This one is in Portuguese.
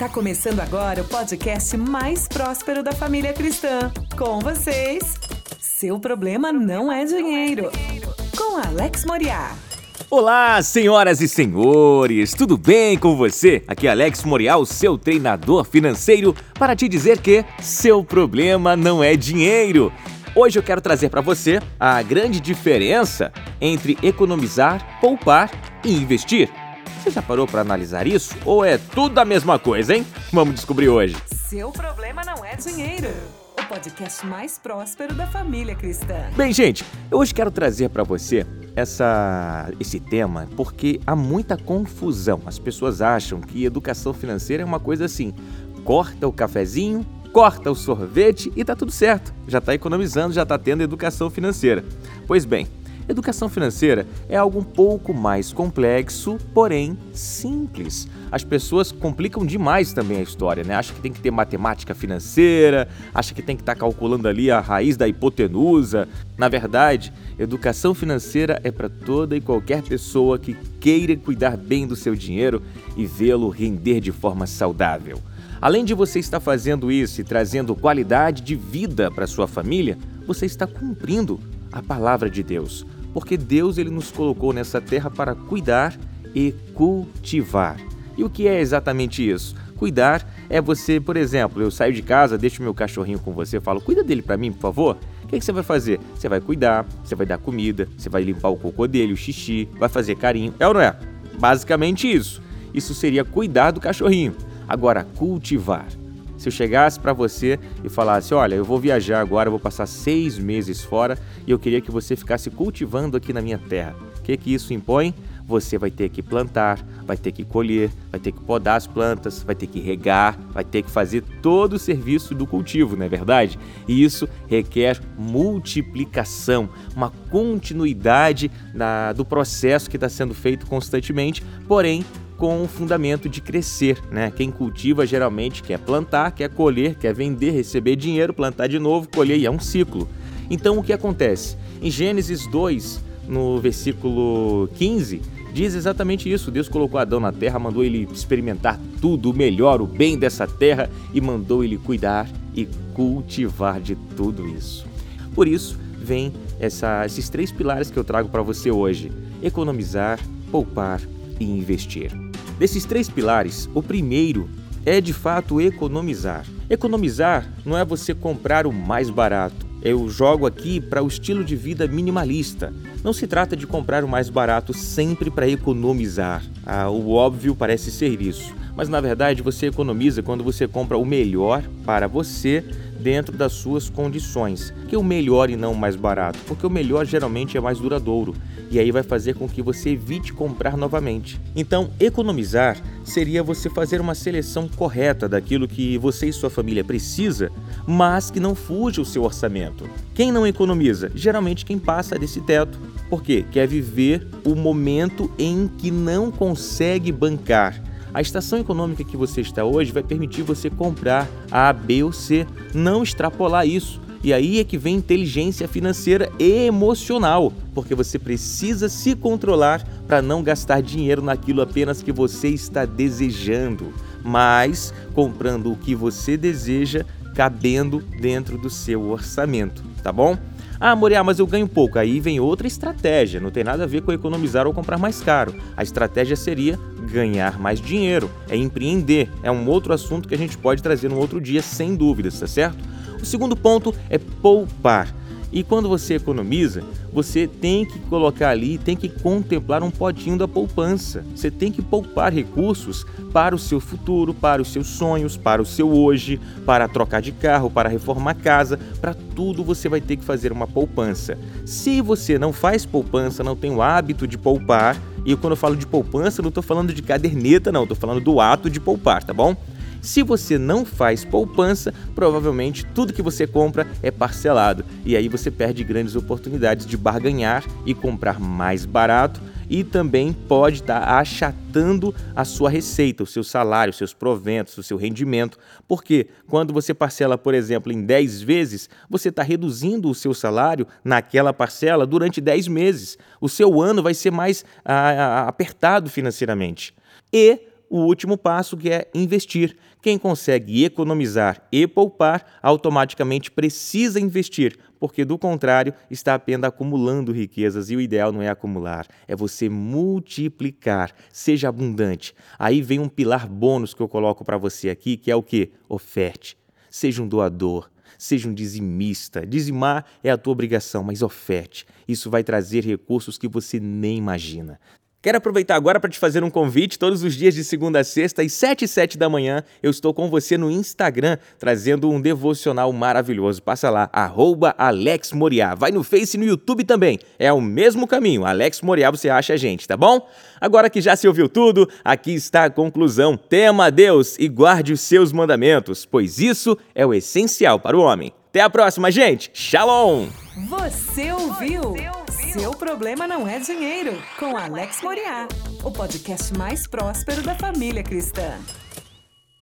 Tá começando agora o podcast mais próspero da família cristã. Com vocês, seu problema não é dinheiro. Com Alex Moriá. Olá, senhoras e senhores, tudo bem com você? Aqui é Alex Morial, seu treinador financeiro, para te dizer que seu problema não é dinheiro. Hoje eu quero trazer para você a grande diferença entre economizar, poupar e investir. Você já parou para analisar isso? Ou é tudo a mesma coisa, hein? Vamos descobrir hoje. Seu problema não é dinheiro. O podcast mais próspero da família cristã. Bem, gente, eu hoje quero trazer para você essa, esse tema porque há muita confusão. As pessoas acham que educação financeira é uma coisa assim: corta o cafezinho, corta o sorvete e tá tudo certo. Já está economizando, já está tendo educação financeira. Pois bem, Educação financeira é algo um pouco mais complexo, porém simples. As pessoas complicam demais também a história, né? Acha que tem que ter matemática financeira, acha que tem que estar tá calculando ali a raiz da hipotenusa. Na verdade, educação financeira é para toda e qualquer pessoa que queira cuidar bem do seu dinheiro e vê-lo render de forma saudável. Além de você estar fazendo isso e trazendo qualidade de vida para sua família, você está cumprindo a palavra de Deus porque Deus ele nos colocou nessa terra para cuidar e cultivar. E o que é exatamente isso? Cuidar é você, por exemplo, eu saio de casa, deixo meu cachorrinho com você, falo, cuida dele para mim, por favor. O que, que, você vai fazer? Você vai cuidar, você vai dar comida, você vai limpar o cocô dele, o xixi, vai fazer carinho. É ou não é? Basicamente isso. Isso seria cuidar do cachorrinho. Agora, cultivar. Se eu chegasse para você e falasse: Olha, eu vou viajar agora, vou passar seis meses fora e eu queria que você ficasse cultivando aqui na minha terra. O que, que isso impõe? Você vai ter que plantar, vai ter que colher, vai ter que podar as plantas, vai ter que regar, vai ter que fazer todo o serviço do cultivo, não é verdade? E isso requer multiplicação, uma continuidade na, do processo que está sendo feito constantemente, porém com o fundamento de crescer, né? Quem cultiva geralmente quer plantar, quer colher, quer vender, receber dinheiro, plantar de novo, colher e é um ciclo. Então o que acontece? Em Gênesis 2, no versículo 15, diz exatamente isso. Deus colocou Adão na terra, mandou ele experimentar tudo o melhor, o bem dessa terra e mandou ele cuidar e cultivar de tudo isso. Por isso, vem essa, esses três pilares que eu trago para você hoje: economizar, poupar e investir. Desses três pilares, o primeiro é de fato economizar. Economizar não é você comprar o mais barato. Eu jogo aqui para o estilo de vida minimalista. Não se trata de comprar o mais barato sempre para economizar. Ah, o óbvio parece ser isso. Mas na verdade você economiza quando você compra o melhor para você dentro das suas condições. Que o melhor e não o mais barato, porque o melhor geralmente é mais duradouro e aí vai fazer com que você evite comprar novamente. Então, economizar seria você fazer uma seleção correta daquilo que você e sua família precisa, mas que não fuja o seu orçamento. Quem não economiza? Geralmente quem passa desse teto. Por quê? Quer viver o momento em que não consegue bancar a estação econômica que você está hoje vai permitir você comprar A, B ou C, não extrapolar isso. E aí é que vem inteligência financeira e emocional, porque você precisa se controlar para não gastar dinheiro naquilo apenas que você está desejando, mas comprando o que você deseja, cabendo dentro do seu orçamento, tá bom? Ah, Moriá, mas eu ganho pouco. Aí vem outra estratégia. Não tem nada a ver com economizar ou comprar mais caro. A estratégia seria ganhar mais dinheiro, é empreender. É um outro assunto que a gente pode trazer no outro dia, sem dúvidas, tá certo? O segundo ponto é poupar. E quando você economiza, você tem que colocar ali, tem que contemplar um potinho da poupança. Você tem que poupar recursos para o seu futuro, para os seus sonhos, para o seu hoje, para trocar de carro, para reformar casa, para tudo você vai ter que fazer uma poupança. Se você não faz poupança, não tem o hábito de poupar, e quando eu falo de poupança, não estou falando de caderneta, não, estou falando do ato de poupar, tá bom? Se você não faz poupança, provavelmente tudo que você compra é parcelado e aí você perde grandes oportunidades de barganhar e comprar mais barato e também pode estar tá achatando a sua receita, o seu salário, os seus proventos, o seu rendimento, porque quando você parcela, por exemplo, em 10 vezes, você está reduzindo o seu salário naquela parcela durante 10 meses. O seu ano vai ser mais ah, ah apertado financeiramente. E o último passo que é investir. Quem consegue economizar e poupar automaticamente precisa investir, porque do contrário está apenas acumulando riquezas e o ideal não é acumular, é você multiplicar. Seja abundante. Aí vem um pilar bônus que eu coloco para você aqui, que é o que? Oferte. Seja um doador seja um dizimista. Dizimar é a tua obrigação, mas oferte. Isso vai trazer recursos que você nem imagina. Quero aproveitar agora para te fazer um convite. Todos os dias de segunda a sexta, às 7 e 7 da manhã, eu estou com você no Instagram, trazendo um devocional maravilhoso. Passa lá, arroba Alex Moriá. Vai no Face e no YouTube também. É o mesmo caminho. Alex Moriá, você acha a gente, tá bom? Agora que já se ouviu tudo, aqui está a conclusão. Tema a Deus e guarde os seus mandamentos, pois isso é o essencial para o homem. Até a próxima, gente. Shalom! Você ouviu? Seu problema não é dinheiro, com Alex Moriá, o podcast mais próspero da família cristã.